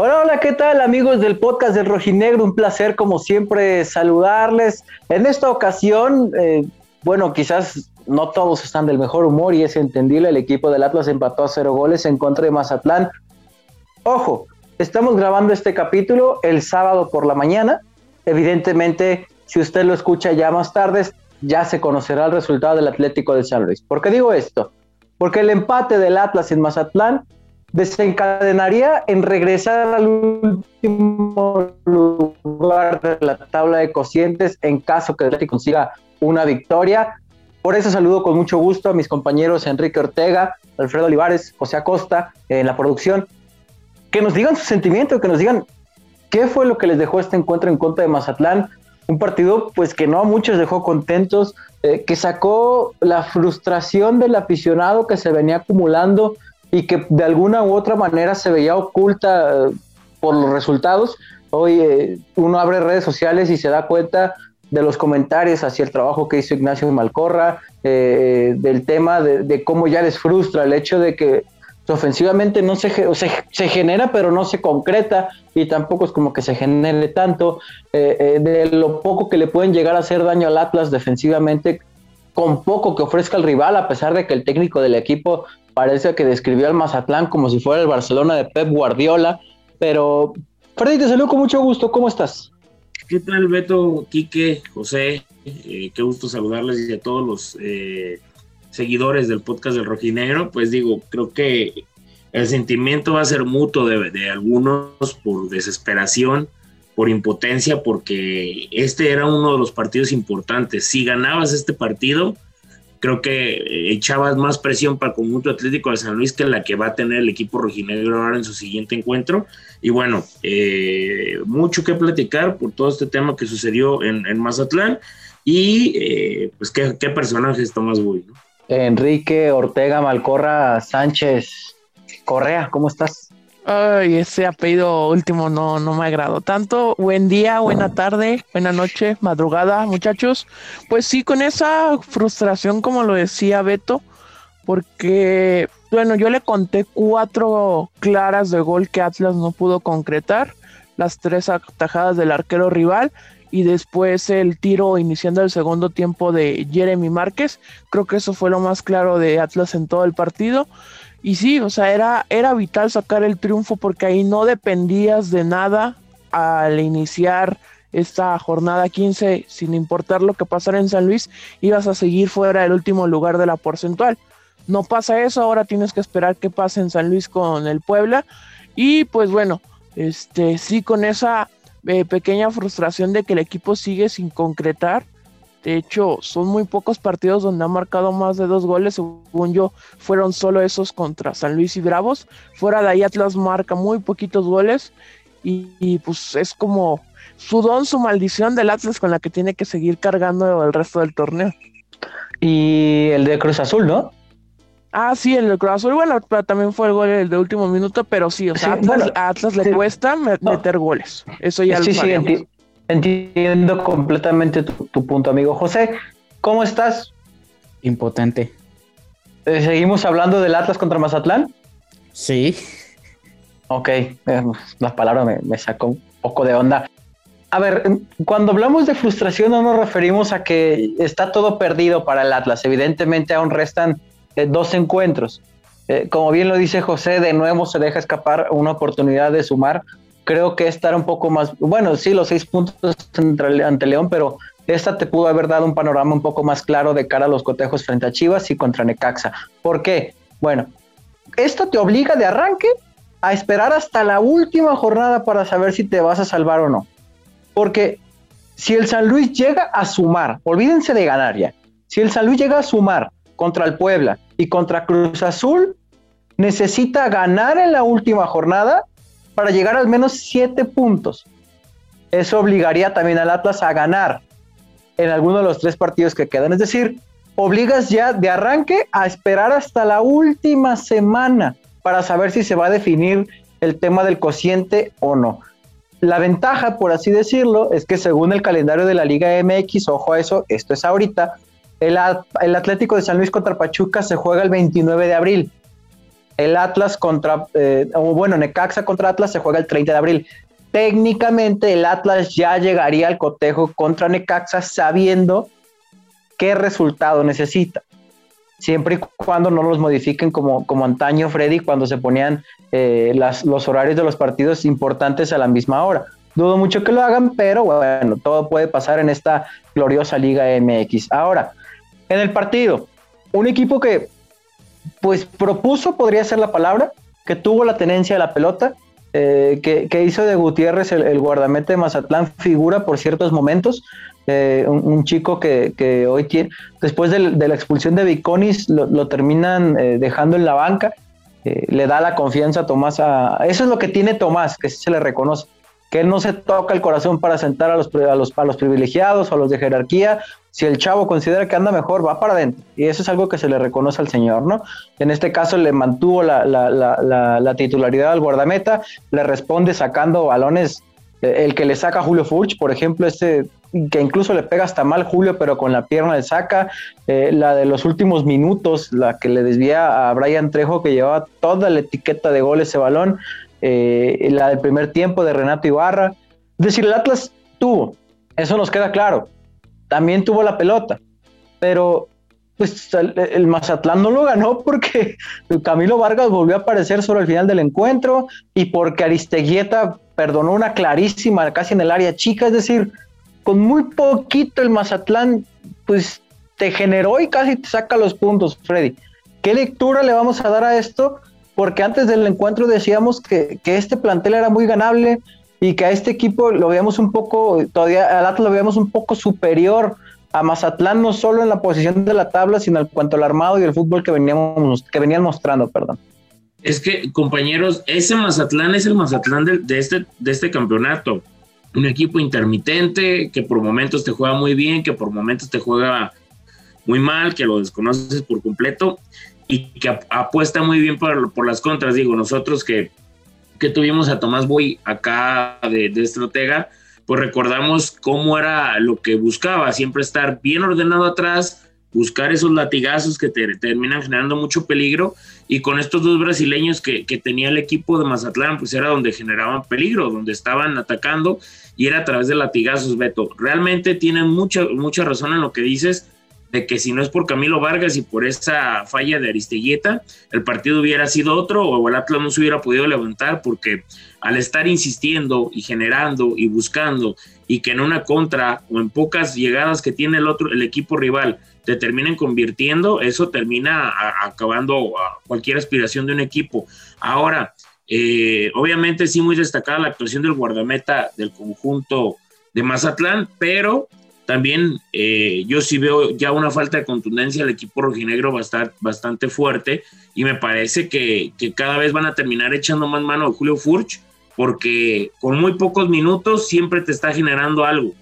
Hola, hola, ¿qué tal amigos del podcast del Rojinegro? Un placer como siempre saludarles. En esta ocasión, eh, bueno, quizás no todos están del mejor humor y es entendible, el equipo del Atlas empató a cero goles en contra de Mazatlán. Ojo, estamos grabando este capítulo el sábado por la mañana. Evidentemente, si usted lo escucha ya más tarde, ya se conocerá el resultado del Atlético de San Luis. ¿Por qué digo esto? Porque el empate del Atlas en Mazatlán desencadenaría en regresar al último lugar de la tabla de cocientes en caso que Atlético consiga una victoria. Por eso saludo con mucho gusto a mis compañeros Enrique Ortega, Alfredo Olivares, José Acosta en la producción. Que nos digan su sentimiento, que nos digan qué fue lo que les dejó este encuentro en contra de Mazatlán. Un partido pues que no a muchos dejó contentos, eh, que sacó la frustración del aficionado que se venía acumulando y que de alguna u otra manera se veía oculta eh, por los resultados. Hoy eh, uno abre redes sociales y se da cuenta de los comentarios hacia el trabajo que hizo Ignacio Malcorra, eh, del tema de, cómo ya les frustra el hecho de que ofensivamente no se, se, genera, pero no se concreta y tampoco es como que se genere tanto, de lo poco que le pueden llegar a hacer daño al Atlas defensivamente, con poco que ofrezca el rival, a pesar de que el técnico del equipo parece que describió al Mazatlán como si fuera el Barcelona de Pep Guardiola, pero Freddy, te saludo con mucho gusto, ¿cómo estás? ¿Qué tal, Beto, Quique, José? Eh, qué gusto saludarles y a todos los eh, seguidores del podcast del Rojinegro. Pues digo, creo que el sentimiento va a ser mutuo de, de algunos por desesperación, por impotencia, porque este era uno de los partidos importantes. Si ganabas este partido, creo que eh, echabas más presión para el conjunto atlético de San Luis que la que va a tener el equipo rojinegro ahora en su siguiente encuentro. Y bueno, eh, mucho que platicar por todo este tema que sucedió en, Mazatlán. Y eh, pues qué, qué personaje está más bueno. Enrique Ortega Malcorra Sánchez Correa, ¿cómo estás? Ay, ese apellido último no, no me agradó tanto. Buen día, buena tarde, buena noche, madrugada, muchachos. Pues sí, con esa frustración, como lo decía Beto, porque, bueno, yo le conté cuatro claras de gol que Atlas no pudo concretar, las tres atajadas del arquero rival y después el tiro iniciando el segundo tiempo de Jeremy Márquez. Creo que eso fue lo más claro de Atlas en todo el partido. Y sí, o sea, era, era vital sacar el triunfo porque ahí no dependías de nada al iniciar esta jornada 15, sin importar lo que pasara en San Luis, ibas a seguir fuera del último lugar de la porcentual. No pasa eso, ahora tienes que esperar que pase en San Luis con el Puebla. Y pues bueno, este sí con esa eh, pequeña frustración de que el equipo sigue sin concretar de hecho, son muy pocos partidos donde ha marcado más de dos goles. Según yo, fueron solo esos contra San Luis y Bravos. Fuera de ahí, Atlas marca muy poquitos goles. Y, pues es como su don, su maldición del Atlas con la que tiene que seguir cargando el resto del torneo. Y el de Cruz Azul, ¿no? Ah, sí, el de Cruz Azul, bueno, también fue el gol el de último minuto, pero sí, o sea, a Atlas, le cuesta meter goles. Eso ya sí, lo sí, Entiendo completamente tu, punto, amigo José. ¿Cómo estás? Impotente. Eh, ¿Seguimos hablando del Atlas contra Mazatlán? Sí. Ok, eh, la palabra me, me, sacó un poco de onda. A ver, cuando hablamos de frustración no nos referimos a que está todo perdido para el Atlas. Evidentemente aún restan eh, dos encuentros. como bien lo dice José, de nuevo se deja escapar una oportunidad de sumar creo que estar un poco más, bueno, sí, los seis puntos ante León, pero esta te pudo haber dado un panorama un poco más claro de cara a los cotejos frente a Chivas y contra Necaxa. ¿Por qué? Bueno, esto te obliga de arranque a esperar hasta la última jornada para saber si te vas a salvar o no. Porque si el San Luis llega a sumar, olvídense de ganar ya, si el San Luis llega a sumar contra el Puebla y contra Cruz Azul, necesita ganar en la última jornada para llegar al menos siete puntos. Eso obligaría también al Atlas a ganar en alguno de los tres partidos que quedan. Es decir, obligas ya de arranque a esperar hasta la última semana para saber si se va a definir el tema del cociente o no. La ventaja, por así decirlo, es que según el calendario de la Liga MX, ojo a eso, esto es ahorita, el, el Atlético de San Luis contra Pachuca se juega el 29 de abril. El Atlas contra, eh, o bueno, Necaxa contra Atlas se juega el 30 de abril. Técnicamente el Atlas ya llegaría al cotejo contra Necaxa sabiendo qué resultado necesita siempre y cuando no los modifiquen como, como antaño Freddy cuando se ponían eh, los horarios de los partidos importantes a la misma hora. Dudo mucho que lo hagan, pero bueno, todo puede pasar en esta gloriosa Liga MX. Ahora, en el partido, un equipo que pues propuso, podría ser la palabra, que tuvo la tenencia de la pelota, eh, que, hizo de Gutiérrez el, guardamete de Mazatlán figura por ciertos momentos, eh, un, chico que, hoy tiene, después de, la expulsión de Viconis, lo, terminan eh, dejando en la banca, eh, le da la confianza a Tomás. A, eso es lo que tiene Tomás, que se le reconoce, que no se toca el corazón para sentar a los, a los, a los privilegiados o a los de jerarquía. Si el chavo considera que anda mejor, va para adentro. Y eso es algo que se le reconoce al señor, ¿no? En este caso le mantuvo la, la titularidad al guardameta, le responde sacando balones el que le saca a Julio Furch, por ejemplo, este que incluso le pega hasta mal Julio, pero con la pierna le saca. Eh, la de los últimos minutos, la que le desvía a Brian Trejo, que llevaba toda la etiqueta de gol ese balón. Eh, la del primer tiempo de Renato Ibarra. Es decir, el Atlas tuvo, eso nos queda claro. También tuvo la pelota, pero pues el, Mazatlán no lo ganó porque Camilo Vargas volvió a aparecer sobre el final del encuentro y porque Aristeguieta perdonó una clarísima casi en el área chica, es decir, con muy poquito el Mazatlán, pues te generó y casi te saca los puntos, Freddy. ¿Qué lectura le vamos a dar a esto? Porque antes del encuentro decíamos que, este plantel era muy ganable y que a este equipo lo veíamos un poco, todavía al Atlas lo veíamos un poco superior a Mazatlán, no solo en la posición de la tabla, sino en cuanto al armado y el fútbol que, veníamos, que venían mostrando, perdón. Es que, compañeros, ese Mazatlán es el Mazatlán de, este, de este campeonato un equipo intermitente que por momentos te juega muy bien, que por momentos te juega muy mal, que lo desconoces por completo y que apuesta muy bien por, por las contras. Digo, nosotros que, que tuvimos a Tomás Boy acá de, de estratega, pues recordamos cómo era lo que buscaba, siempre estar bien ordenado atrás, buscar esos latigazos que te terminan generando mucho peligro y con estos dos brasileños que, tenía el equipo de Mazatlán, pues era donde generaban peligro, donde estaban atacando y era a través de latigazos, Beto. Realmente tienen mucha, mucha razón en lo que dices de que si no es por Camilo Vargas y por esa falla de Aristeguieta, el partido hubiera sido otro o el Atlas no se hubiera podido levantar porque al estar insistiendo y generando y buscando y que en una contra o en pocas llegadas que tiene el otro el equipo rival te terminen convirtiendo, eso termina acabando cualquier aspiración de un equipo. Ahora, eh, obviamente sí muy destacada la actuación del guardameta del conjunto de Mazatlán, pero también eh, yo sí veo ya una falta de contundencia al equipo rojinegro bastante, bastante fuerte y me parece que, que, cada vez van a terminar echando más mano a Julio Furch porque con muy pocos minutos siempre te está generando algo.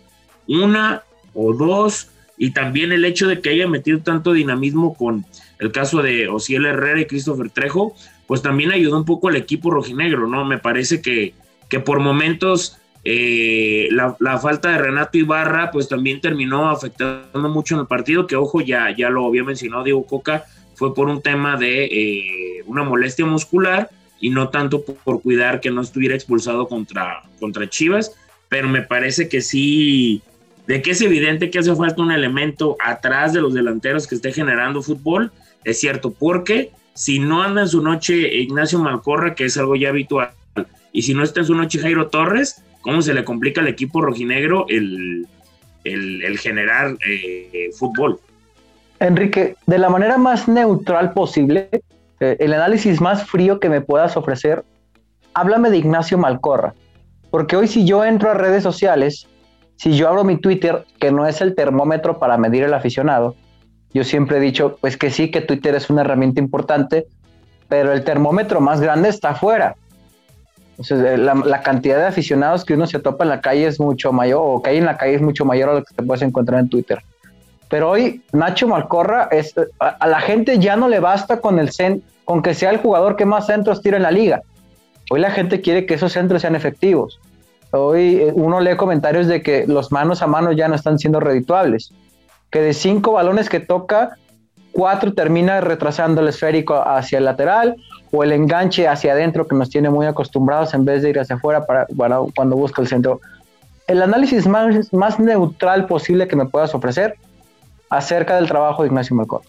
Una o dos y también el hecho de que haya metido tanto dinamismo con el caso de Ociel Herrera y Christopher Trejo, pues también ayudó un poco al equipo rojinegro, ¿no? Me parece que, que por momentos eh, la, falta de Renato Ibarra, pues también terminó afectando mucho en el partido, que ojo, ya, ya lo había mencionado Diego Coca, fue por un tema de eh, una molestia muscular y no tanto por, cuidar que no estuviera expulsado contra, contra Chivas, pero me parece que sí de que es evidente que hace falta un elemento atrás de los delanteros que esté generando fútbol, es cierto, porque si no anda en su noche Ignacio Malcorra, que es algo ya habitual, y si no está en su noche Jairo Torres, ¿cómo se le complica al equipo rojinegro el, generar eh, fútbol? Enrique, de la manera más neutral posible, eh, el análisis más frío que me puedas ofrecer, háblame de Ignacio Malcorra, porque hoy si yo entro a redes sociales, si yo abro mi Twitter, que no es el termómetro para medir el aficionado, yo siempre he dicho, pues que sí, que Twitter es una herramienta importante, pero el termómetro más grande está afuera. Eh, la, cantidad de aficionados que uno se topa en la calle es mucho mayor, o que hay en la calle es mucho mayor a lo que te puedes encontrar en Twitter. Pero hoy Nacho Malcorra, es, a, la gente ya no le basta con, el con que sea el jugador que más centros tira en la liga. Hoy la gente quiere que esos centros sean efectivos. Hoy eh, uno lee comentarios de que los manos a mano ya no están siendo redituables, que de cinco balones que toca, cuatro termina retrasando el esférico hacia el lateral o el enganche hacia adentro que nos tiene muy acostumbrados en vez de ir hacia afuera para, cuando busca el centro. El análisis más, más neutral posible que me puedas ofrecer acerca del trabajo de Ignacio Malcor.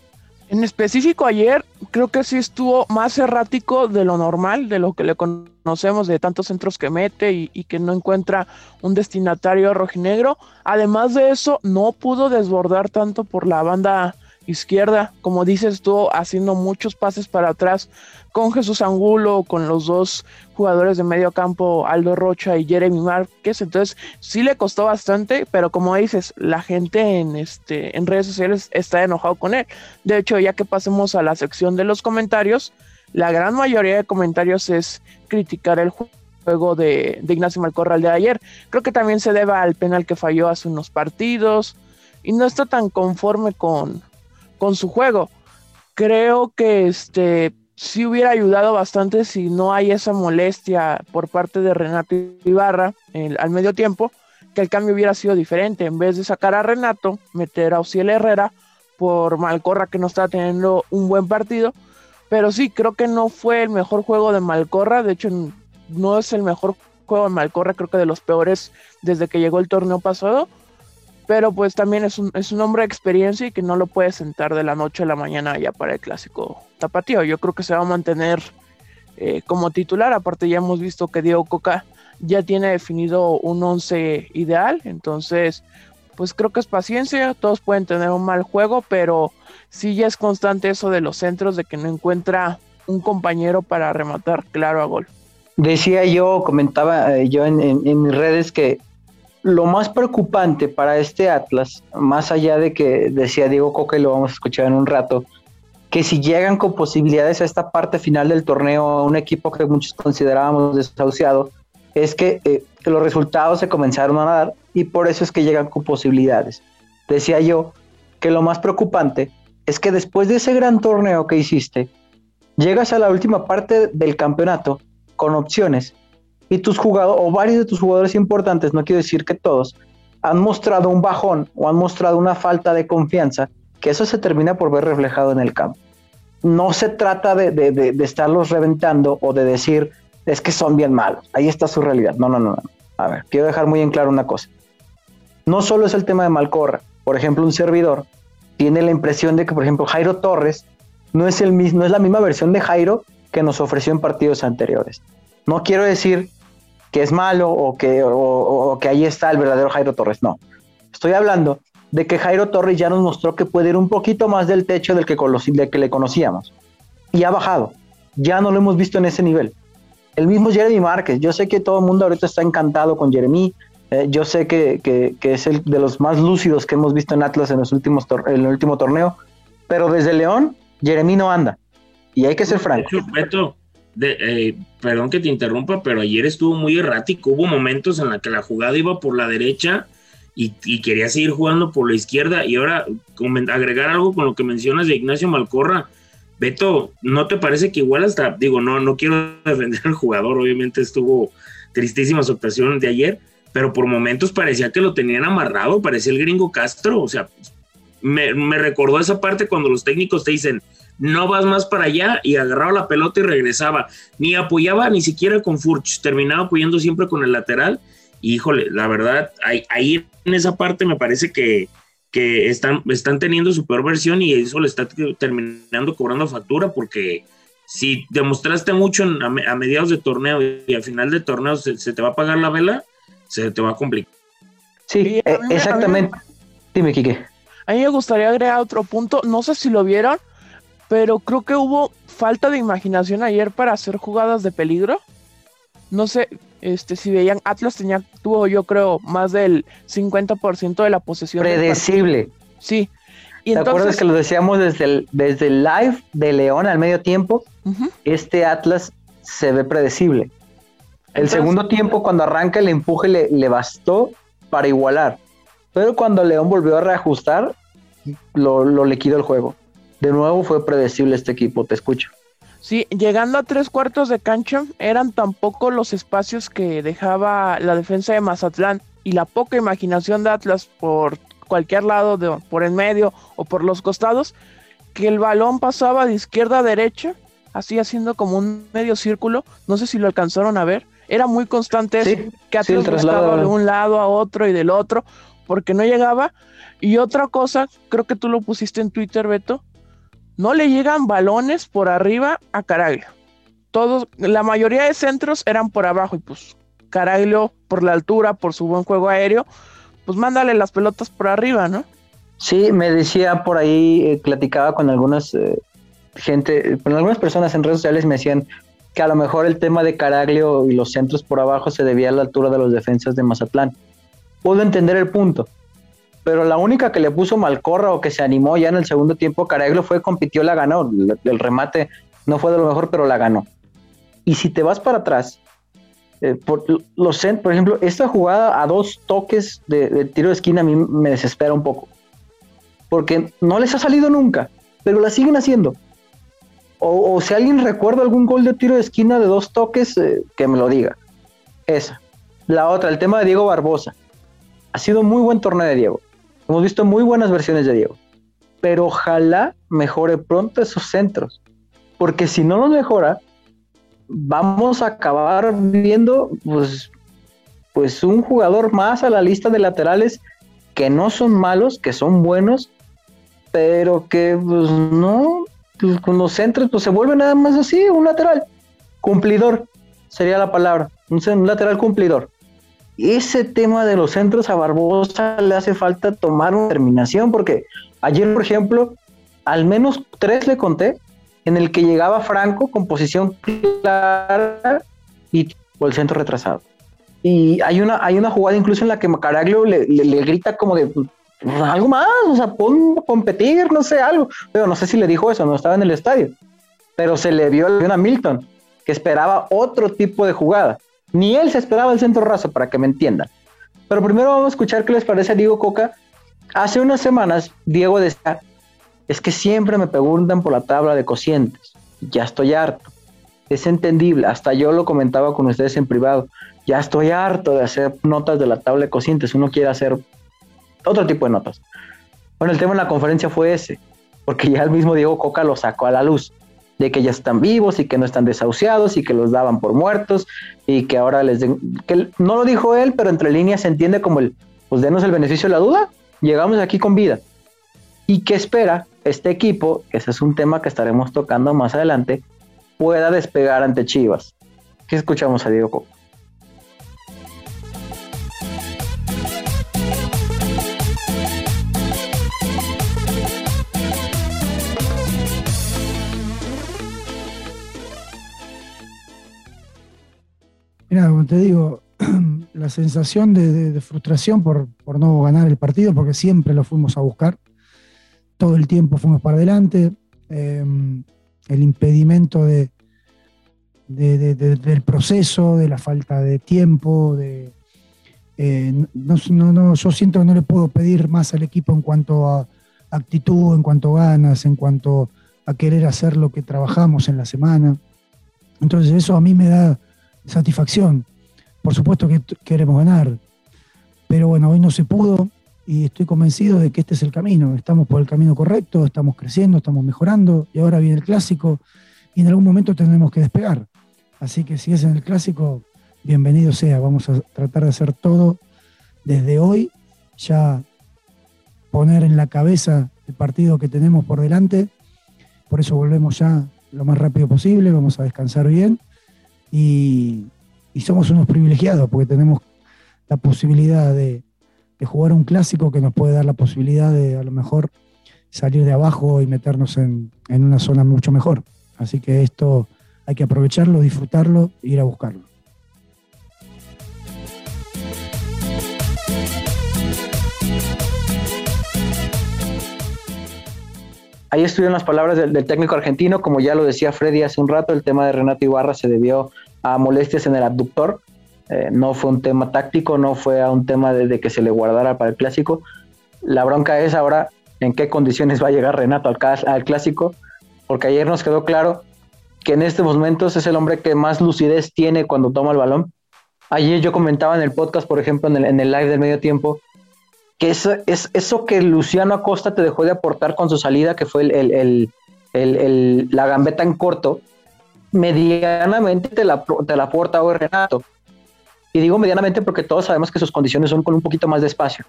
En específico ayer creo que sí estuvo más errático de lo normal, de lo que le conocemos de tantos centros que mete y, y, que no encuentra un destinatario rojinegro. Además de eso, no pudo desbordar tanto por la banda izquierda. Como dices, estuvo haciendo muchos pases para atrás con Jesús Angulo, con los dos jugadores de medio campo, Aldo Rocha y Jeremy Márquez. Entonces, sí le costó bastante, pero como dices, la gente en, este, en redes sociales está enojado con él. De hecho, ya que pasemos a la sección de los comentarios, la gran mayoría de comentarios es criticar el juego de, de Ignacio Malcorral de ayer. Creo que también se debe al penal que falló hace unos partidos y no está tan conforme con, con su juego. Creo que este sí hubiera ayudado bastante si no hay esa molestia por parte de Renato Ibarra al medio tiempo, que el cambio hubiera sido diferente. En vez de sacar a Renato, meter a Ociel Herrera por Malcorra que no está teniendo un buen partido. Pero sí, creo que no fue el mejor juego de Malcorra. De hecho, no es el mejor juego de Malcorra, creo que de los peores desde que llegó el torneo pasado pero pues también es un, es un hombre de experiencia y que no lo puede sentar de la noche a la mañana ya para el clásico tapatío. Yo creo que se va a mantener eh, como titular, aparte ya hemos visto que Diego Coca ya tiene definido un once ideal, entonces pues creo que es paciencia, todos pueden tener un mal juego, pero sí ya es constante eso de los centros, de que no encuentra un compañero para rematar claro a gol. Decía yo, comentaba eh, yo en, en mis redes que lo más preocupante para este Atlas, más allá de que decía Diego Coca y lo vamos a escuchar en un rato, que si llegan con posibilidades a esta parte final del torneo, un equipo que muchos considerábamos desahuciado, es que eh, los resultados se comenzaron a dar y por eso es que llegan con posibilidades. Decía yo que lo más preocupante es que después de ese gran torneo que hiciste, llegas a la última parte del campeonato con opciones y tus jugadores, o varios de tus jugadores importantes, no quiero decir que todos, han mostrado un bajón o han mostrado una falta de confianza, que eso se termina por ver reflejado en el campo. No se trata de, de, estarlos reventando o de decir, es que son bien malos, ahí está su realidad. No, no, no. A ver, quiero dejar muy en claro una cosa. No solo es el tema de Malcorra, por ejemplo, un servidor tiene la impresión de que, por ejemplo, Jairo Torres no es, el no es la misma versión de Jairo que nos ofreció en partidos anteriores. No quiero decir que es malo o que, o, que ahí está el verdadero Jairo Torres. No. Estoy hablando de que Jairo Torres ya nos mostró que puede ir un poquito más del techo del que, que le conocíamos. Y ha bajado. Ya no lo hemos visto en ese nivel. El mismo Jeremy Márquez. Yo sé que todo el mundo ahorita está encantado con Jeremy. Eh, yo sé que, que, es el de los más lúcidos que hemos visto en Atlas en, los últimos en el último torneo. Pero desde León, Jeremy no anda. Y hay que ser franco. Eh, perdón que te interrumpa, pero ayer estuvo muy errático. Hubo momentos en los que la jugada iba por la derecha y, quería seguir jugando por la izquierda. Y ahora, agregar algo con lo que mencionas de Ignacio Malcorra. Beto, ¿no te parece que igual hasta, digo, no, no quiero defender al jugador, obviamente estuvo tristísima su actuación de ayer, pero por momentos parecía que lo tenían amarrado, parecía el gringo Castro, o sea, me recordó esa parte cuando los técnicos te dicen, no vas más para allá y agarraba la pelota y regresaba. Ni apoyaba ni siquiera con Furch, terminaba apoyando siempre con el lateral. Y híjole, la verdad, ahí, en esa parte me parece que, que están, están teniendo su peor versión y eso le está terminando cobrando factura porque si demostraste mucho a, mediados de torneo y al final de torneo se, se, te va a pagar la vela, se te va a complicar. Sí, eh, exactamente. Dime, Quique. A mí me gustaría agregar otro punto, no sé si lo vieron, pero creo que hubo falta de imaginación ayer para hacer jugadas de peligro. No sé, este, si veían, Atlas tenía, tuvo yo creo más del 50% de la posesión. Predecible. Sí. Y ¿Te acuerdas que lo decíamos desde el, desde el live de León al medio tiempo? Este Atlas se ve predecible. El segundo tiempo, cuando arranca el empuje, le, le bastó para igualar. Pero cuando León volvió a reajustar, lo, lo liquidó el juego. De nuevo fue predecible este equipo, te escucho. Sí, llegando a tres cuartos de cancha, eran tampoco los espacios que dejaba la defensa de Mazatlán y la poca imaginación de Atlas por cualquier lado, de, por en medio o por los costados, que el balón pasaba de izquierda a derecha así haciendo como un medio círculo, no sé si lo alcanzaron a ver, era muy constante eso, que Atlas de un lado a otro y del otro, porque no llegaba. Y otra cosa, creo que tú lo pusiste en Twitter, Beto, no le llegan balones por arriba a Caraglio. Todos, la mayoría de centros eran por abajo y pues Caraglio por la altura, por su buen juego aéreo, pues mándale las pelotas por arriba, ¿no? Sí, me decía por ahí, eh, platicaba con algunas eh, gente, con algunas personas en redes sociales me decían que a lo mejor el tema de Caraglio y los centros por abajo se debía a la altura de los defensas de Mazatlán. Puedo entender el punto, pero la única que le puso Malcorra o que se animó ya en el segundo tiempo, Caraglio fue, compitió, la ganó. El, remate no fue de lo mejor, pero la ganó. Y si te vas para atrás, eh, por, los, por ejemplo, esta jugada a dos toques de, tiro de esquina a mí me desespera un poco. Porque no les ha salido nunca, pero la siguen haciendo. O, si alguien recuerda algún gol de tiro de esquina de dos toques, eh, que me lo diga. Esa. La otra, el tema de Diego Barbosa. Ha sido muy buen torneo de Diego. Hemos visto muy buenas versiones de Diego. Pero ojalá mejore pronto esos centros. Porque si no los mejora, vamos a acabar viendo pues, pues un jugador más a la lista de laterales que no son malos, que son buenos, pero que pues no, pues, con los centros, pues se vuelve nada más así, un lateral. Cumplidor sería la palabra, un, lateral cumplidor. Ese tema de los centros a Barbosa le hace falta tomar una terminación, porque ayer, por ejemplo, al menos tres le conté en el que llegaba Franco con posición clara y el centro retrasado. Y hay una, hay una jugada incluso en la que Macaraglio le, le grita como de algo más, o sea, pon competir, no sé, algo. Pero no sé si le dijo eso, no estaba en el estadio. Pero se le vio a Milton, que esperaba otro tipo de jugada. Ni él se esperaba el centro raso, para que me entiendan. Pero primero vamos a escuchar qué les parece a Diego Coca. Hace unas semanas, Diego decía, es que siempre me preguntan por la tabla de cocientes. Ya estoy harto. Es entendible, hasta yo lo comentaba con ustedes en privado. Ya estoy harto de hacer notas de la tabla de cocientes. Uno quiere hacer otro tipo de notas. Bueno, el tema en la conferencia fue ese, porque ya el mismo Diego Coca lo sacó a la luz, de que ya están vivos y que no están desahuciados y que los daban por muertos y que ahora les den, que no lo dijo él, pero entre líneas se entiende como el, pues denos el beneficio de la duda, llegamos aquí con vida. Y que espera este equipo, ese es un tema que estaremos tocando más adelante, pueda despegar ante Chivas. ¿Qué escuchamos a Diego Coca? Como te digo, la sensación de, frustración por, no ganar el partido, porque siempre lo fuimos a buscar, todo el tiempo fuimos para adelante, em, el impedimento de, del proceso, de la falta de tiempo, de, eh, no, yo siento que no le puedo pedir más al equipo en cuanto a actitud, en cuanto a ganas, en cuanto a querer hacer lo que trabajamos en la semana. Entonces eso a mí me da satisfacción. Por supuesto que queremos ganar, pero bueno, hoy no se pudo y estoy convencido de que este es el camino. Estamos por el camino correcto, estamos creciendo, estamos mejorando y ahora viene el clásico y en algún momento tendremos que despegar. Así que si es en el clásico, bienvenido sea. Vamos a tratar de hacer todo desde hoy, ya poner en la cabeza el partido que tenemos por delante. Por eso volvemos ya lo más rápido posible, vamos a descansar bien y, somos unos privilegiados porque tenemos la posibilidad de, jugar un clásico que nos puede dar la posibilidad de a lo mejor salir de abajo y meternos en, en una zona mucho mejor. Así que esto hay que aprovecharlo, disfrutarlo e ir a buscarlo. Ahí estuvieron las palabras del, técnico argentino, como ya lo decía Freddy hace un rato, el tema de Renato Ibarra se debió a molestias en el abductor, eh, no fue un tema táctico, no fue a un tema de, que se le guardara para el clásico. La bronca es ahora en qué condiciones va a llegar Renato al, clásico, porque ayer nos quedó claro que en estos momentos es el hombre que más lucidez tiene cuando toma el balón. Ayer yo comentaba en el podcast, por ejemplo, en el live del medio tiempo, que eso, es, eso que Luciano Acosta te dejó de aportar con su salida, que fue el, la gambeta en corto, medianamente te la, la aporta hoy Renato. Y digo medianamente porque todos sabemos que sus condiciones son con un poquito más de espacio.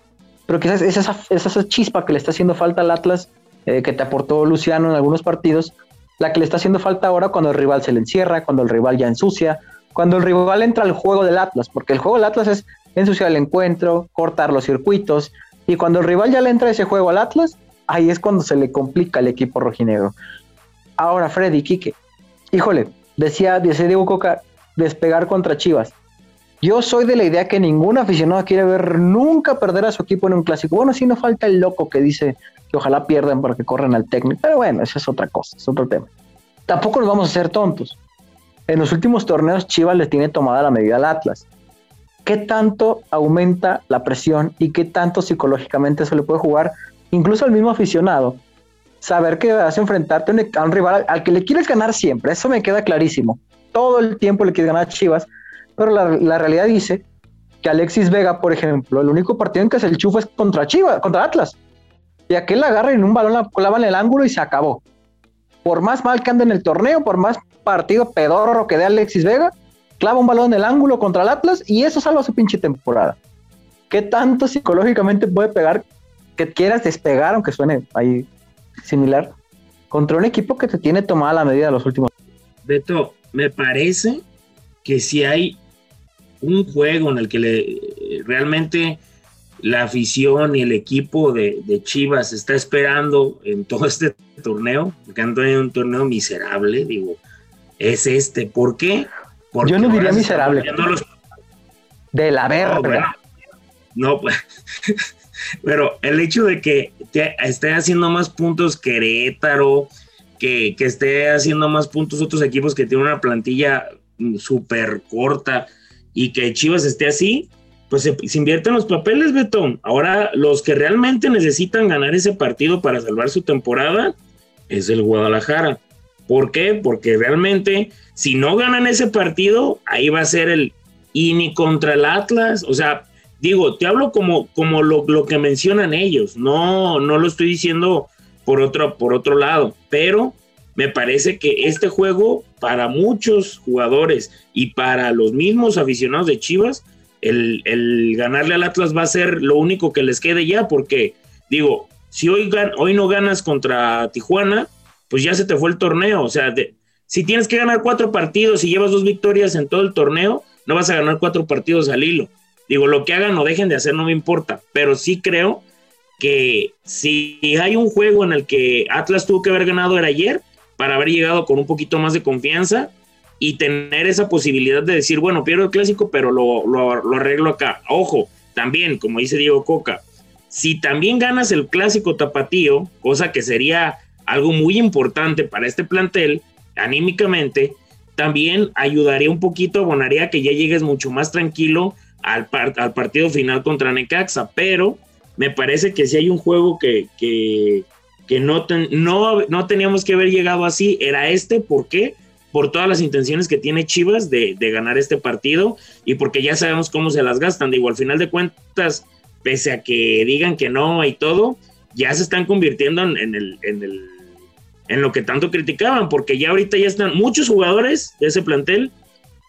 Pero quizás es esa, esa chispa que le está haciendo falta al Atlas, eh, que te aportó Luciano en algunos partidos, la que le está haciendo falta ahora cuando el rival se le encierra, cuando el rival ya ensucia, cuando el rival entra al juego del Atlas, porque el juego del Atlas es ensuciar el encuentro, cortar los circuitos, y cuando el rival ya le entra ese juego al Atlas, ahí es cuando se le complica al equipo rojinegro. Ahora, Freddy, Quique, híjole, decía, decía Diego Coca, despegar contra Chivas. Yo soy de la idea que ningún aficionado quiere ver nunca perder a su equipo en un clásico. Bueno, si no falta el loco que dice que ojalá pierdan para que corran al técnico. Pero bueno, eso es otra cosa, es otro tema. Tampoco nos vamos a hacer tontos. En los últimos torneos Chivas le tiene tomada la medida al Atlas. ¿Qué tanto aumenta la presión y qué tanto psicológicamente se le puede jugar incluso al mismo aficionado? Saber que vas a enfrentarte a un rival al que le quieres ganar siempre, eso me queda clarísimo. Todo el tiempo le quieres ganar a Chivas, pero la, realidad dice que Alexis Vega, por ejemplo, el único partido en que se el chufo es contra Chivas, contra Atlas. Y aquel agarra en un balón la clava en el ángulo y se acabó. Por más mal que ande en el torneo, por más partido pedorro que dé Alexis Vega, clava un balón en el ángulo contra el Atlas y eso salva su pinche temporada. ¿Qué tanto psicológicamente puede pegar que quieras despegar, aunque suene ahí similar, contra un equipo que te tiene tomada la medida los últimos? Beto, me parece que si hay un juego en el que realmente la afición y el equipo de, Chivas está esperando en todo este torneo, porque han tenido un torneo miserable, digo, es este. ¿Por qué? Yo no diría miserable. De la verga. No, pues. pero el hecho de que esté haciendo más puntos Querétaro, que, que esté haciendo más puntos otros equipos que tienen una plantilla súper corta, y que Chivas esté así, pues se, invierten los papeles, Beto. Ahora, los que realmente necesitan ganar ese partido para salvar su temporada es el Guadalajara. ¿Por qué? Porque realmente, si no ganan ese partido, ahí va a ser el INI contra el Atlas. O sea, digo, te hablo como, como lo, lo, que mencionan ellos. No, no lo estoy diciendo por otro, por otro lado, pero me parece que este juego para muchos jugadores y para los mismos aficionados de Chivas, el, ganarle al Atlas va a ser lo único que les quede ya, porque digo, si hoy, hoy no ganas contra Tijuana, pues ya se te fue el torneo. O sea, si tienes que ganar cuatro partidos y llevas dos victorias en todo el torneo, no vas a ganar cuatro partidos al hilo. Digo, lo que hagan o dejen de hacer no me importa, pero sí creo que si hay un juego en el que Atlas tuvo que haber ganado era ayer, para haber llegado con un poquito más de confianza y tener esa posibilidad de decir, bueno, pierdo el clásico, pero lo, lo, arreglo acá. Ojo, también, como dice Diego Coca, si también ganas el clásico tapatío, cosa que sería algo muy importante para este plantel, anímicamente, también ayudaría un poquito, abonaría que ya llegues mucho más tranquilo al, al partido final contra Necaxa, pero me parece que si hay un juego que, que, que no, no, no teníamos que haber llegado así, era este, ¿por qué? Por todas las intenciones que tiene Chivas de, ganar este partido y porque ya sabemos cómo se las gastan. Digo, al final de cuentas, pese a que digan que no y todo, ya se están convirtiendo en, el, en, el, en lo que tanto criticaban, porque ya ahorita ya están muchos jugadores de ese plantel,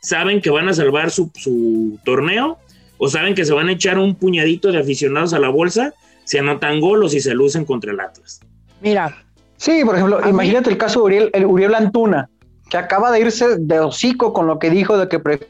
saben que van a salvar su, su torneo o saben que se van a echar un puñadito de aficionados a la bolsa, se anotan golos y se lucen contra el Atlas. Mira. Sí, por ejemplo, imagínate el caso de Uriel, el Uriel Antuna, que acaba de irse de hocico con lo que dijo de que prefiere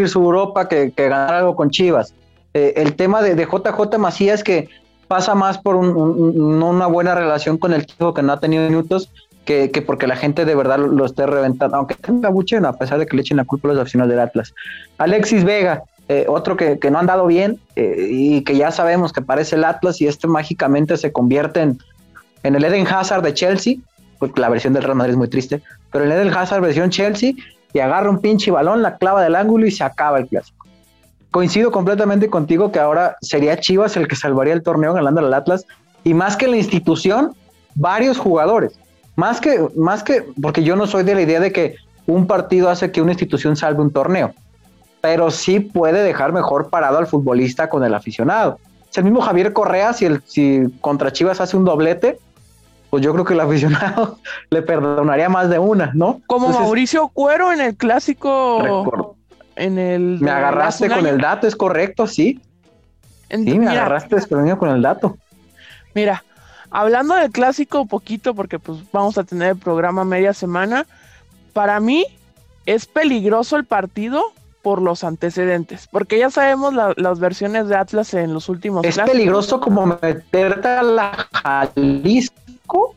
irse a Europa que, ganar algo con Chivas. Eh, el tema de, JJ Macías que pasa más por una buena relación con el chico que no ha tenido minutos que, porque la gente de verdad lo, esté reventando, aunque tenga mucho, a pesar de que le echen la culpa a los aficionados del Atlas. Alexis Vega, eh, otro que, no ha andado bien eh, y que ya sabemos que parece el Atlas y este mágicamente se convierte en, en el Eden Hazard de Chelsea, porque la versión del Real Madrid es muy triste, pero el Eden Hazard versión Chelsea y agarra un pinche balón, la clava del ángulo y se acaba el clásico. Coincido completamente contigo que ahora sería Chivas el que salvaría el torneo ganando al Atlas y más que la institución, varios jugadores. Más que, más que, porque yo no soy de la idea de que un partido hace que una institución salve un torneo, pero sí puede dejar mejor parado al futbolista con el aficionado. Es el mismo Javier Correa, si, el, si contra Chivas hace un doblete, pues yo creo que el aficionado le perdonaría más de una, ¿no? Como Entonces, Mauricio Cuero en el clásico. En el. Me agarraste con año. el dato, es correcto, sí. Sí, me mira, agarraste desprevenido con el dato. Mira, hablando del clásico poquito, porque pues vamos a tener el programa media semana, para mí es peligroso el partido por los antecedentes, porque ya sabemos la- las versiones de Atlas en los últimos Es clásicos. peligroso como meterte a la Jalisco.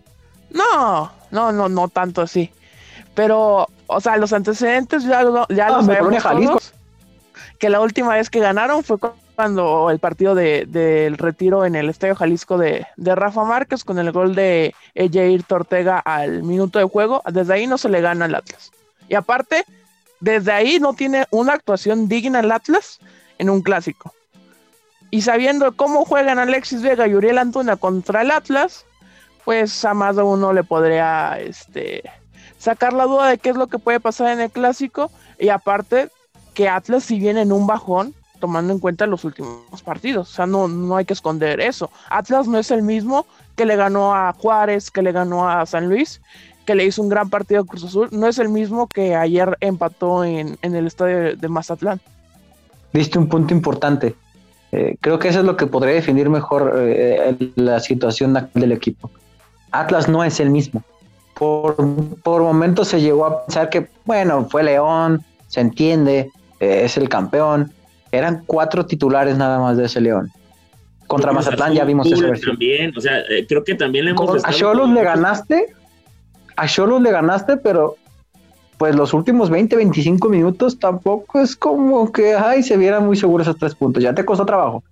No, no, no, no tanto así. Pero, o sea, los antecedentes ya lo, ya Ah, lo me pone sabemos todos, que la última vez que ganaron fue cu- cuando el partido de- del retiro en el Estadio Jalisco de, de Rafa Márquez con el gol de Jair Tortega al minuto de juego. Desde ahí no se le gana al Atlas. Y aparte, desde ahí no tiene una actuación digna el Atlas en un clásico. Y sabiendo cómo juegan Alexis Vega y Uriel Antuna contra el Atlas, pues a más de uno le podría este, sacar la duda de qué es lo que puede pasar en el clásico. Y aparte, que Atlas si viene en un bajón, tomando en cuenta los últimos partidos. O sea, no, no hay que esconder eso. Atlas no es el mismo que le ganó a Juárez, que le ganó a San Luis, que le hizo un gran partido a Cruz Azul. No es el mismo que ayer empató en, en el estadio de Mazatlán. Diste un punto importante. Eh, creo que eso es lo que podría definir mejor eh, la situación del equipo. Atlas no es el mismo. Por, por momentos se llegó a pensar que, bueno, fue León, se entiende, eh, es el campeón. Eran cuatro titulares nada más de ese León. Contra Mazatlán ya vimos versión. También, o sea, eh, creo que también le hemos Con- a Cholos le ganaste, a Cholos le ganaste, pero pues los últimos 20, 25 minutos tampoco es como que ay, se vieran muy seguros esos tres puntos. Ya te costó trabajo.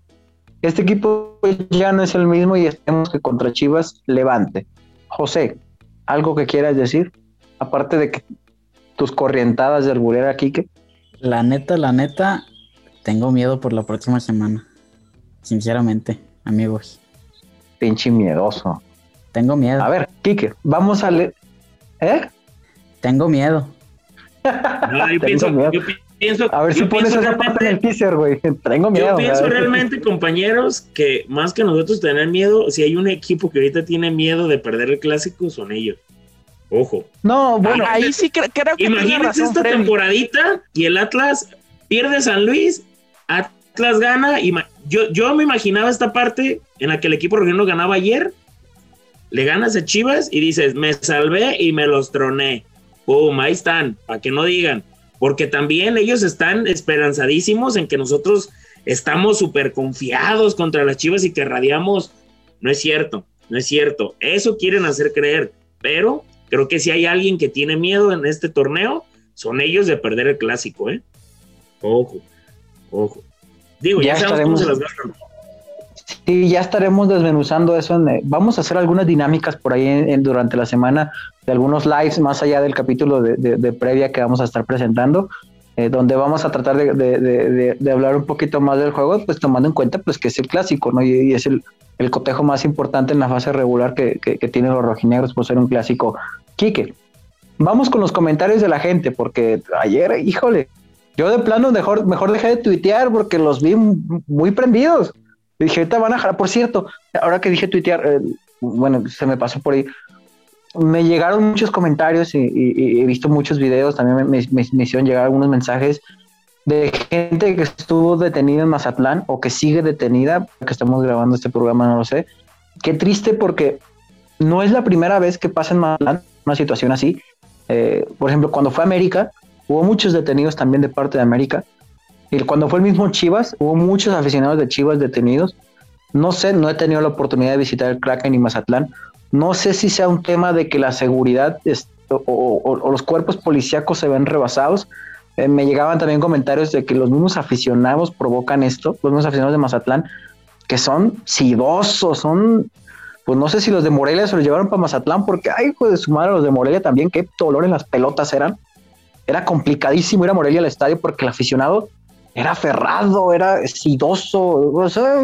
Este equipo ya no es el mismo y esperemos que contra Chivas levante. José, ¿algo que quieras decir? Aparte de que tus corrientadas de alburera aquí, que La neta, la neta, tengo miedo por la próxima semana. Sinceramente, amigos. pinche miedoso. Tengo miedo. A ver, Quique, vamos a leer. ¿Eh? Tengo miedo. No, yo pienso, miedo. yo pienso, A ver si pones esa parte en el teaser, güey. Tengo miedo. Yo pienso realmente, compañeros, que más que nosotros tener miedo, si hay un equipo que ahorita tiene miedo de perder el clásico, son ellos. Ojo. No, bueno, Ahí sí cre- creo que Imagínense razón, esta Freddy. temporadita y el Atlas pierde San Luis, Atlas gana. Y yo, yo me imaginaba esta parte en la que el equipo rojinegro ganaba ayer, le ganas a Chivas y dices, me salvé y me los troné. Pum, ahí están, para que no digan. Porque también ellos están esperanzadísimos en que nosotros estamos súper confiados contra las Chivas y que radiamos. No es cierto, no es cierto. Eso quieren hacer creer, pero creo que si hay alguien que tiene miedo en este torneo, son ellos de perder el clásico, ¿eh? Ojo, ojo. Digo, ya, Ya sabemos cómo se las gastan. Sí, ya estaremos desmenuzando eso. eh, vamos a hacer algunas dinámicas por ahí durante la semana de algunos lives más allá del capítulo de, de- previa que vamos a estar presentando, eh, donde vamos a tratar de, de- hablar un poquito más del juego, pues tomando en cuenta pues que es el clásico, ¿no? Y, es el, el cotejo más importante en la fase regular que, que, que tienen los rojinegros por ser un clásico. Quique, vamos con los comentarios de la gente, porque ayer, híjole, yo de plano mejor, mejor dejé de tuitear porque los vi muy prendidos. Dije, ahorita van a jalar. Por cierto, ahora que dije tuitear, eh, bueno, se me pasó por ahí. Me llegaron muchos comentarios y, y- y he visto muchos videos. También me, me- me hicieron llegar algunos mensajes de gente que estuvo detenida en Mazatlán o que sigue detenida, que estamos grabando este programa, no lo sé. Qué triste porque no es la primera vez que pasa en Mazatlán una situación así. Eh, por ejemplo, cuando fue a América, hubo muchos detenidos también de parte de América. Y cuando fue el mismo Chivas, hubo muchos aficionados de Chivas detenidos. No sé, no he tenido la oportunidad de visitar el Kraken y Mazatlán. No sé si sea un tema de que la seguridad o los cuerpos policíacos se ven rebasados. Eh, me llegaban también comentarios de que los mismos aficionados provocan esto, los mismos aficionados de Mazatlán, que son sidosos, son, pues no sé si los de Morelia se los llevaron para Mazatlán, porque, ay, hijo de su madre, los de Morelia también, qué dolor en las pelotas eran. Era complicadísimo ir a Morelia al estadio porque el aficionado era aferrado, era sidoso, o sea,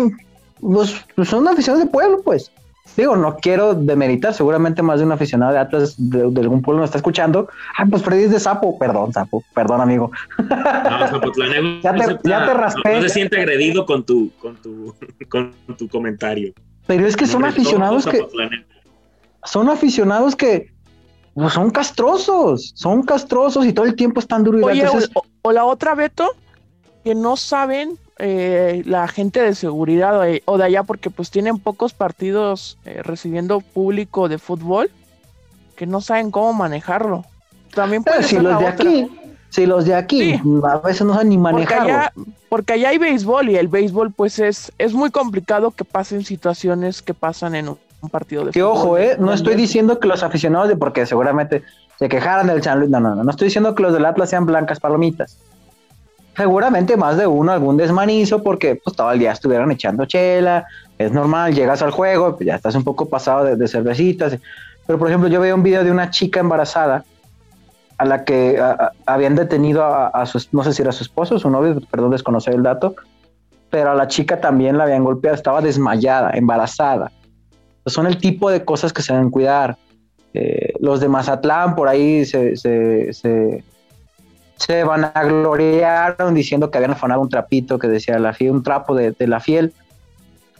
pues, pues son aficionados de pueblo, pues. Digo, no quiero demeritar, seguramente más de un aficionado de Atlas de, de algún pueblo me está escuchando. Ah, pues Freddy es de Sapo, perdón, Sapo, perdón, amigo. No, Zapotlanejo Ya te- no acepta- ya te no- raspé. No, se siente agredido con tu, con tu, con tu comentario. Pero es que son aficionados que, son aficionados que pues, son castrosos, son castrosos y todo el tiempo están duros. Oye, o, la otra, Beto, que no saben eh, la gente de seguridad o de allá porque pues tienen pocos partidos eh, recibiendo público de fútbol que no saben cómo manejarlo. También puede si los de aquí, si los de aquí a veces no saben ni manejarlo. Porque allá, hay béisbol y el béisbol pues es, es muy complicado que pasen situaciones que pasan en un, partido de que ojo, eh, no estoy diciendo que los aficionados de porque seguramente se quejaran del San Luis, no, no, no, no estoy diciendo que los del Atlas sean blancas palomitas seguramente más de uno algún desmanizo porque pues todo el día estuvieron echando chela, es normal, llegas al juego, pues, ya estás un poco pasado de, cervecitas, pero por ejemplo yo veo un video de una chica embarazada a la que habían detenido a, su, no sé si era su esposo, su novio, perdón desconocer el dato, pero a la chica también la habían golpeado, estaba desmayada, embarazada. son el tipo de cosas que se deben cuidar. Eh, los de Mazatlán por ahí se van a gloriaron diciendo que habían afanado un trapito que decía la fiel, un trapo de, la fiel,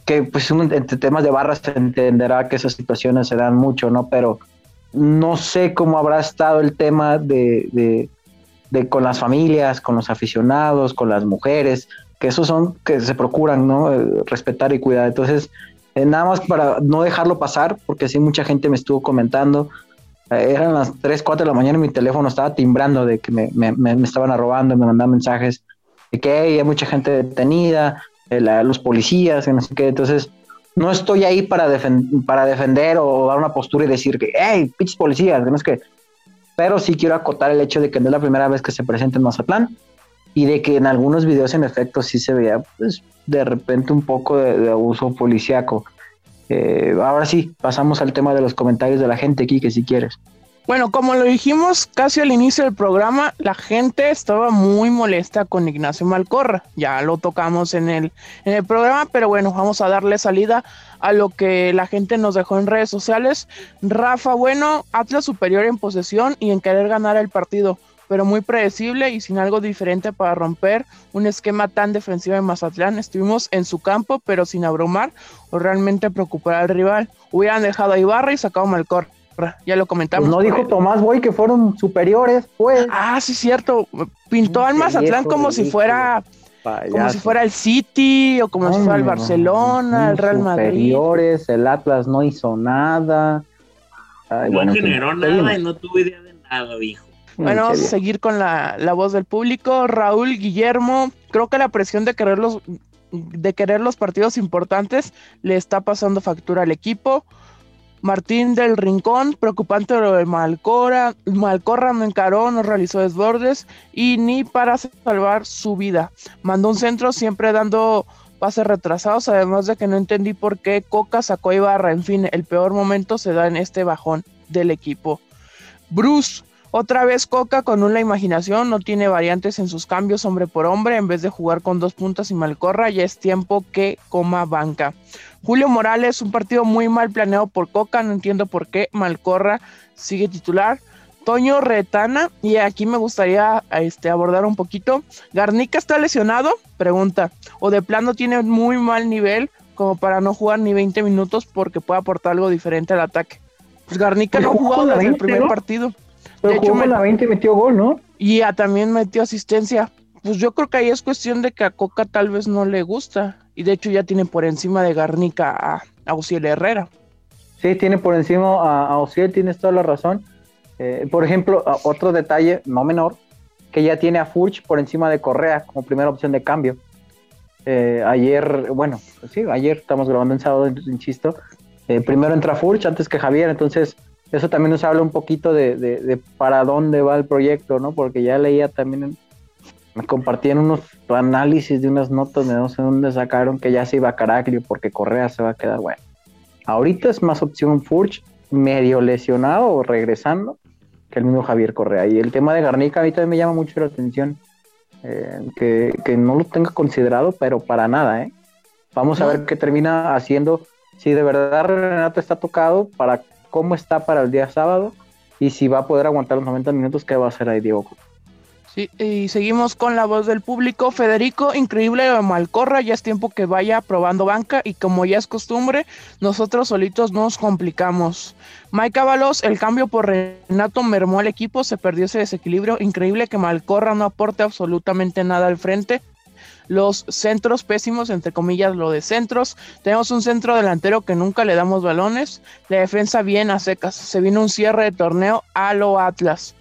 que pues entre temas de barras se entenderá que esas situaciones se dan mucho, ¿no? Pero no sé cómo habrá estado el tema de, con las familias, con los aficionados, con las mujeres, que esos son que se procuran, ¿no? Eh, respetar y cuidar. Entonces, eh, nada más para no dejarlo pasar, porque sí mucha gente me estuvo comentando, eran las 3, 4 de la mañana y mi teléfono estaba timbrando de que me, me, me estaban robando, me mandaban mensajes de que hay mucha gente detenida, eh, los policías, y no sé qué. Entonces, no estoy ahí para, para defender o dar una postura y decir que, hey, pinches policías, no es que. Pero sí quiero acotar el hecho de que no es la primera vez que se presenta en Mazatlán y de que en algunos videos, en efecto, sí se veía, pues, de repente un poco de, abuso policíaco. Eh, ahora sí, pasamos al tema de los comentarios de la gente aquí, que si quieres. Bueno, como lo dijimos casi al inicio del programa, la gente estaba muy molesta con Ignacio Malcorra. Ya lo tocamos en el, en el programa, pero bueno, vamos a darle salida a lo que la gente nos dejó en redes sociales. Rafa, bueno, Atlas superior en posesión y en querer ganar el partido pero muy predecible y sin algo diferente para romper un esquema tan defensivo de Mazatlán. Estuvimos en su campo, pero sin abrumar o realmente preocupar al rival. Hubieran dejado a Ibarra y sacado Malcor. Ya lo comentamos. Pues no dijo Tomás Boy que fueron superiores, pues. Ah, sí, cierto. Pintó al Mazatlán como si fuera. Como si fuera el City o como si fuera el Barcelona, el Real Madrid. Superiores, el Atlas no hizo nada. no generó nada y no tuve idea de nada, dijo. Bueno, vamos a seguir con la, voz del público. Raúl Guillermo, creo que la presión de querer los de querer los partidos importantes le está pasando factura al equipo. Martín del Rincón, preocupante lo de Malcora, Malcorra no encaró, no realizó desbordes y ni para salvar su vida. Mandó un centro siempre dando pases retrasados, además de que no entendí por qué Coca sacó a Ibarra. En fin, el peor momento se da en este bajón del equipo. Bruce, otra vez Coca con una imaginación, no tiene variantes en sus cambios hombre por hombre, en vez de jugar con dos puntas y Malcorra, ya es tiempo que coma banca. Julio Morales, un partido muy mal planeado por Coca, no entiendo por qué Malcorra sigue titular. Toño Retana, y aquí me gustaría este, abordar un poquito. ¿Garnica está lesionado? Pregunta. ¿O de plano tiene muy mal nivel como para no jugar ni 20 minutos porque puede aportar algo diferente al ataque? Pues Garnica no ha jugado desde el primer partido. Pero jugó la 20 y metió gol, ¿no? Y también metió asistencia. Pues yo creo que ahí es cuestión de que a Coca tal vez no le gusta. Y de hecho ya tiene por encima de Garnica a, a Herrera. Sí, tiene por encima a, a tienes toda la razón. Eh, por ejemplo, otro detalle, no menor, que ya tiene a Furch por encima de Correa como primera opción de cambio. Eh, ayer, bueno, sí, ayer estamos grabando en sábado, insisto. Eh, primero entra Furch antes que Javier, entonces eso también nos habla un poquito de, para dónde va el proyecto, ¿no? Porque ya leía también, me compartían unos análisis de unas notas de no sé dónde sacaron que ya se iba a Caraglio porque Correa se va a quedar, bueno. Ahorita es más opción Furch, medio lesionado o regresando, que el mismo Javier Correa. Y el tema de Garnica a mí también me llama mucho la atención, eh, que, que, no lo tenga considerado, pero para nada, ¿eh? Vamos a ver qué termina haciendo. Si de verdad Renato está tocado para cómo está para el día sábado y si va a poder aguantar los 90 minutos que va a hacer ahí Diego. Sí, y seguimos con la voz del público. Federico, increíble Malcorra, ya es tiempo que vaya probando banca y como ya es costumbre, nosotros solitos nos complicamos. Mike Avalos, el cambio por Renato mermó al equipo, se perdió ese desequilibrio. Increíble que Malcorra no aporte absolutamente nada al frente. Los centros pésimos, entre comillas, lo de centros. Tenemos un centro delantero que nunca le damos balones. La defensa bien a secas. Se vino un cierre de torneo a lo Atlas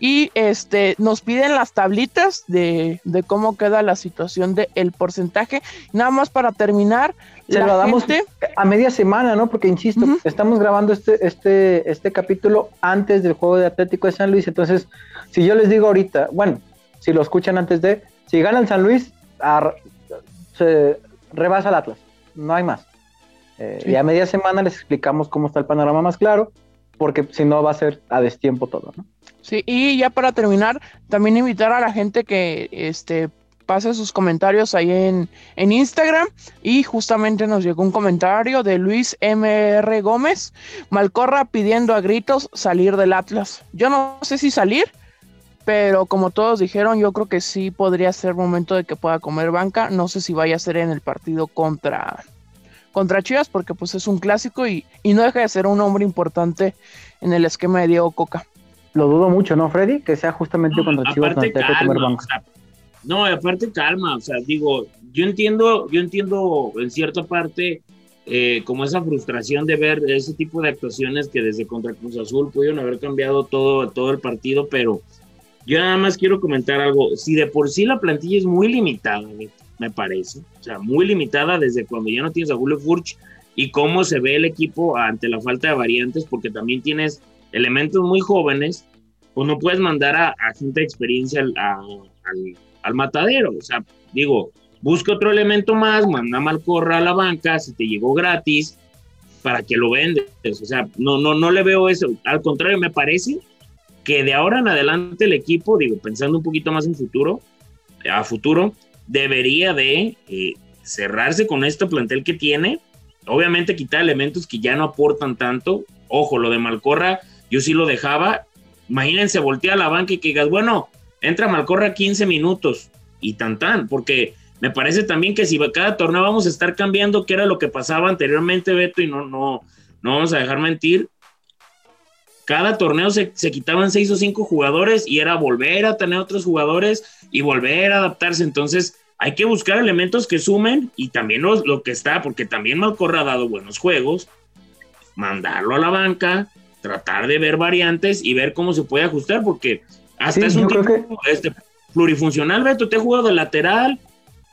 y este nos piden las tablitas de, cómo queda la situación del el porcentaje. Nada más para terminar, se lo damos a media semana, ¿no? Porque insisto, estamos grabando este, este, este capítulo antes del juego de Atlético de San Luis. Entonces, si yo les digo ahorita, bueno, si lo escuchan antes de, si gana el San Luis, se rebasa el Atlas. No hay más. Eh, y a media semana les explicamos cómo está el panorama más claro, porque si no va a ser a destiempo todo, ¿no? Sí, y ya para terminar, también invitar a la gente que este pase sus comentarios ahí en, en Instagram. Y justamente nos llegó un comentario de Luis MR Gómez. Malcorra pidiendo a gritos salir del Atlas. Yo no sé si salir, pero como todos dijeron, yo creo que sí podría ser momento de que pueda comer banca. No sé si vaya a ser en el partido contra, contra Chivas, porque pues es un clásico y, y no deja de ser un hombre importante en el esquema de Diego Coca lo dudo mucho, ¿no, Freddy? Que sea justamente contra Chivas donde que comer banca. no, aparte calma, o sea, digo, yo entiendo, yo entiendo en cierta parte eh, como esa frustración de ver ese tipo de actuaciones que desde contra Cruz Azul pudieron haber cambiado todo, todo el partido, pero yo nada más quiero comentar algo. Si de por sí la plantilla es muy limitada, me parece, o sea, muy limitada desde cuando ya no tienes a Julio Furch y cómo se ve el equipo ante la falta de variantes, porque también tienes elementos muy jóvenes, pues no puedes mandar a, gente de experiencia al, matadero. O sea, digo, busca otro elemento más, manda Malcorra a la banca, si te llegó gratis, para que lo vendes. O sea, no, no, no le veo eso. Al contrario, me parece que de ahora en adelante el equipo, digo, pensando un poquito más en futuro, a futuro, debería de eh, cerrarse con este plantel que tiene. Obviamente quitar elementos que ya no aportan tanto. Ojo, lo de Malcorra yo sí lo dejaba. Imagínense, voltea a la banca y que digas, bueno, entra Malcorra 15 minutos y tan tan, porque me parece también que si cada torneo vamos a estar cambiando, que era lo que pasaba anteriormente, Beto, y no, no, no vamos a dejar mentir. Cada torneo se, quitaban seis o cinco jugadores y era volver a tener otros jugadores y volver a adaptarse. Entonces, hay que buscar elementos que sumen y también lo, lo que está, porque también Malcorra ha dado buenos juegos, mandarlo a la banca, tratar de ver variantes y ver cómo se puede ajustar, porque hasta es un tipo este, plurifuncional, Beto, te ha jugado de lateral,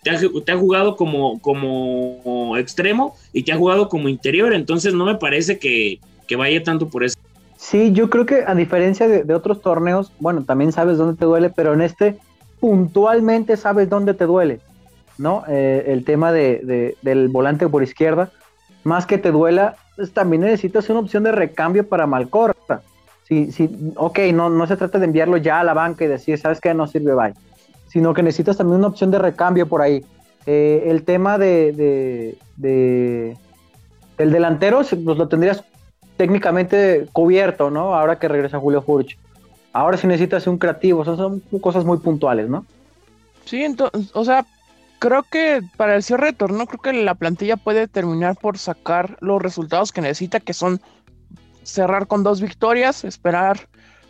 te ha, jugado como, como extremo y te ha jugado como interior, entonces no me parece que, vaya tanto por eso. Sí, yo creo que a diferencia de, otros torneos, bueno, también sabes dónde te duele, pero en este puntualmente sabes dónde te duele, ¿no? Eh, el tema de, del volante por izquierda, más que te duela, pues, también necesitas una opción de recambio para Malcorra. Si, si, ok, no, no se trata de enviarlo ya a la banca y decir, ¿sabes qué? No sirve, bye. Sino que necesitas también una opción de recambio por ahí. Eh, el tema de, de, el delantero, pues lo tendrías técnicamente cubierto, ¿no? Ahora que regresa Julio Furch. Ahora sí necesitas un creativo, son cosas muy puntuales, ¿no? Sí, entonces, o sea, creo que para el cierre de torneo, creo que la plantilla puede terminar por sacar los resultados que necesita, que son cerrar con dos victorias, esperar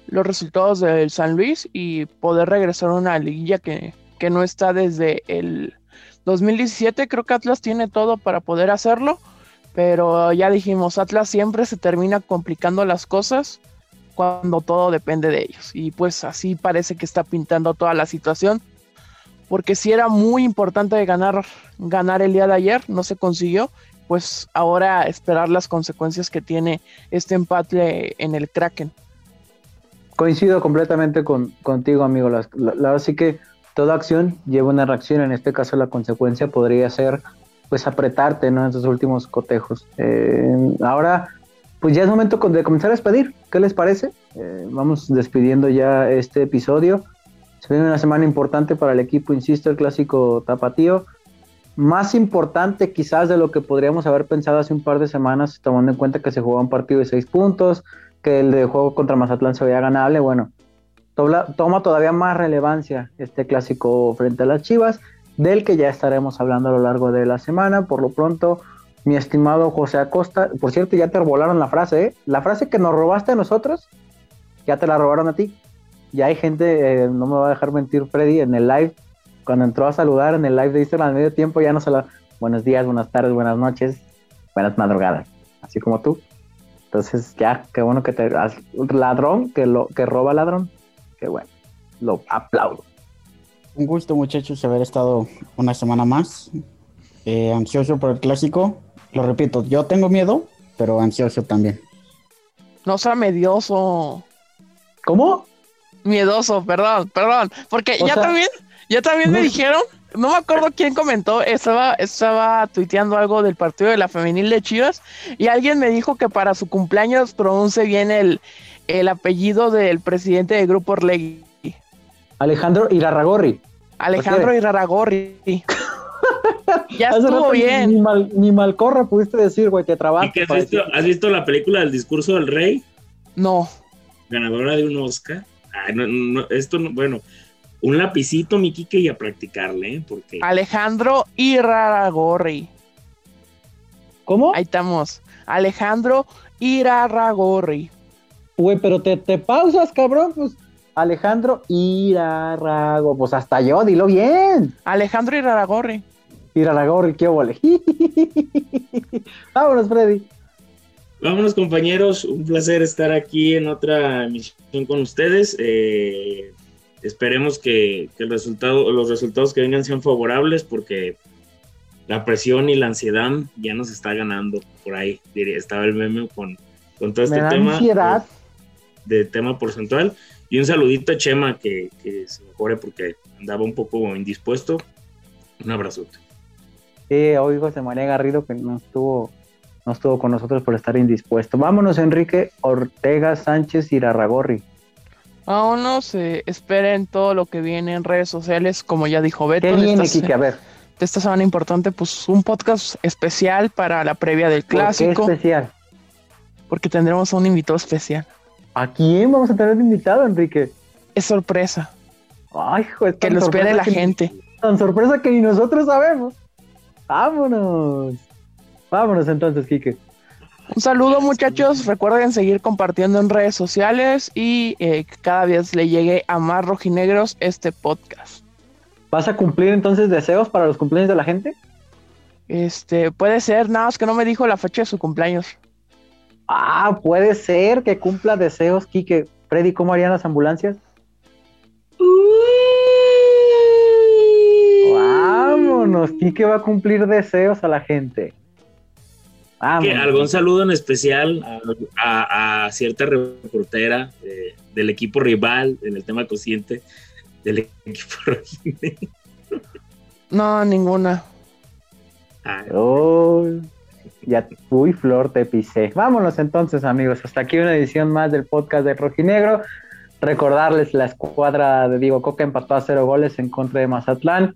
los resultados del San Luis y poder regresar a una liguilla que, que no está desde el 2017. Creo que Atlas tiene todo para poder hacerlo, pero ya dijimos, Atlas siempre se termina complicando las cosas cuando todo depende de ellos. Y pues así parece que está pintando toda la situación porque si era muy importante ganar, ganar el día de ayer, no se consiguió, pues ahora esperar las consecuencias que tiene este empate en el Kraken. Coincido completamente con, contigo, amigo. La, verdad sí que toda acción lleva una reacción. En este caso, la consecuencia podría ser pues apretarte ¿no? en esos últimos cotejos. Eh, ahora, pues ya es momento de comenzar a despedir. ¿Qué les parece? Eh, vamos despidiendo ya este episodio. Se viene una semana importante para el equipo, insisto, el clásico tapatío. Más importante quizás de lo que podríamos haber pensado hace un par de semanas, tomando en cuenta que se jugó un partido de seis puntos, que el de juego contra Mazatlán se veía ganable. Bueno, toma todavía más relevancia este clásico frente a las Chivas, del que ya estaremos hablando a lo largo de la semana. Por lo pronto, mi estimado José Acosta, por cierto, ya te volaron la frase, ¿eh? La frase que nos robaste a nosotros, ya te la robaron a ti. Ya hay gente, eh, no me va a dejar mentir Freddy, en el live, cuando entró a saludar en el live de Instagram al medio tiempo, ya no se la... Buenos días, buenas tardes, buenas noches, buenas madrugadas, así como tú. Entonces, ya, qué bueno que te... Ladrón, que, lo, que roba ladrón, qué bueno, lo aplaudo. Un gusto, muchachos, haber estado una semana más. Eh, ansioso por el clásico. Lo repito, yo tengo miedo, pero ansioso también. No sea medioso. ¿Cómo? Miedoso, perdón, perdón. Porque ya también, ya también me dijeron, no me acuerdo quién comentó, estaba, estaba tuiteando algo del partido de la femenil de Chivas y alguien me dijo que para su cumpleaños pronuncie bien el, el apellido del presidente del grupo Orlegui. Alejandro Irarragorri. Alejandro Irarragorri. ya estuvo bien. Ni, mal, ni malcorra pudiste decir, güey, te trabajas. Has visto, la película del discurso del rey? No. Ganadora de un Oscar. no, no, esto, no, bueno, un lapicito, mi Kike, y a practicarle, ¿eh? Porque... Alejandro Irarragorri. ¿Cómo? Ahí estamos. Alejandro Irarragorri. Güey, pero te, te pausas, cabrón, pues Alejandro Irarrago. Pues hasta yo, dilo bien. Alejandro Iraragorri. Iraragorri, qué vole. Vámonos, Freddy. Vámonos, compañeros. Un placer estar aquí en otra emisión con ustedes. Eh, esperemos que, el resultado, los resultados que vengan sean favorables porque la presión y la ansiedad ya nos está ganando por ahí. Estaba el meme con, con todo este tema. Ansiedad. de tema porcentual. Y un saludito a Chema que, se mejore porque andaba un poco indispuesto. Un abrazote. Sí, hoy José María Garrido que no estuvo, no estuvo con nosotros por estar indispuesto. Vámonos, Enrique Ortega Sánchez Irarragorri. Vámonos, eh, esperen todo lo que viene en redes sociales, como ya dijo Beto. ¿Qué viene, Kike? A ver. De esta semana importante, pues un podcast especial para la previa del clásico. ¿Por qué especial? Porque tendremos un invitado especial. ¿A quién vamos a tener invitado, Enrique? Es sorpresa. Ay, joder, que lo espere la gente. Tan sorpresa que ni nosotros sabemos. Vámonos. Vámonos entonces, Quique. Un saludo muchachos, recuerden seguir compartiendo en redes sociales y eh, que cada vez le llegue a más rojinegros este podcast. ¿Vas a cumplir entonces deseos para los cumpleaños de la gente? Este, puede ser, nada más que no me dijo la fecha de su cumpleaños. Ah, puede ser que cumpla deseos, Kike. Freddy, ¿cómo harían las ambulancias? Vámonos, Kike va a cumplir deseos a la gente. ¿Algún saludo en especial a, cierta reportera del equipo rival en el tema consciente del equipo No, ninguna. Oh. Ya, uy, Flor, te pisé. Vámonos entonces, amigos. Hasta aquí una edición más del podcast de Rojinegro. Recordarles la escuadra de Diego Coca empató a cero goles en contra de Mazatlán.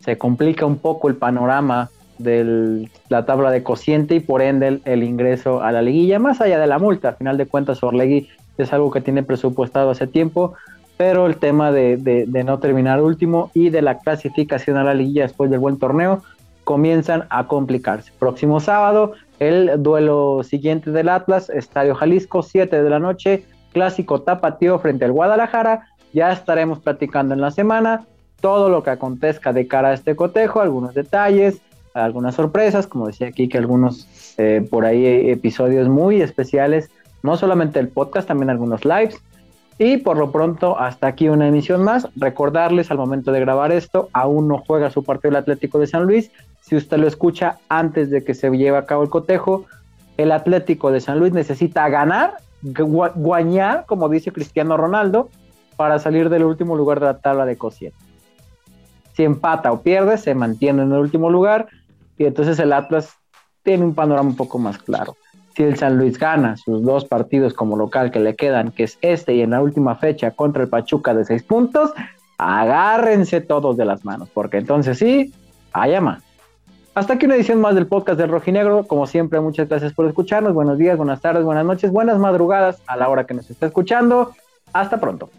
Se complica un poco el panorama de la tabla de cociente y por ende el, ingreso a la liguilla, más allá de la multa. Al final de cuentas, Orlegui es algo que tiene presupuestado hace tiempo, pero el tema de, de no terminar último y de la clasificación a la liguilla después del buen torneo comienzan a complicarse. Próximo sábado, el duelo siguiente del Atlas, Estadio Jalisco, 7 de la noche, clásico tapatío frente al Guadalajara. Ya estaremos platicando en la semana todo lo que acontezca de cara a este cotejo, algunos detalles, algunas sorpresas, como decía aquí, que algunos eh, por ahí episodios muy especiales, no solamente el podcast, también algunos lives. Y por lo pronto, hasta aquí una emisión más. Recordarles al momento de grabar esto, aún no juega su partido el Atlético de San Luis, si usted lo escucha antes de que se lleve a cabo el cotejo, el Atlético de San Luis necesita ganar, guañar, como dice Cristiano Ronaldo, para salir del último lugar de la tabla de cociente. Si empata o pierde, se mantiene en el último lugar y entonces el Atlas tiene un panorama un poco más claro. Si el San Luis gana sus dos partidos como local que le quedan, que es este y en la última fecha contra el Pachuca de seis puntos, agárrense todos de las manos, porque entonces sí, haya más. Hasta aquí una edición más del podcast del Rojinegro. Como siempre, muchas gracias por escucharnos. Buenos días, buenas tardes, buenas noches, buenas madrugadas a la hora que nos está escuchando. Hasta pronto.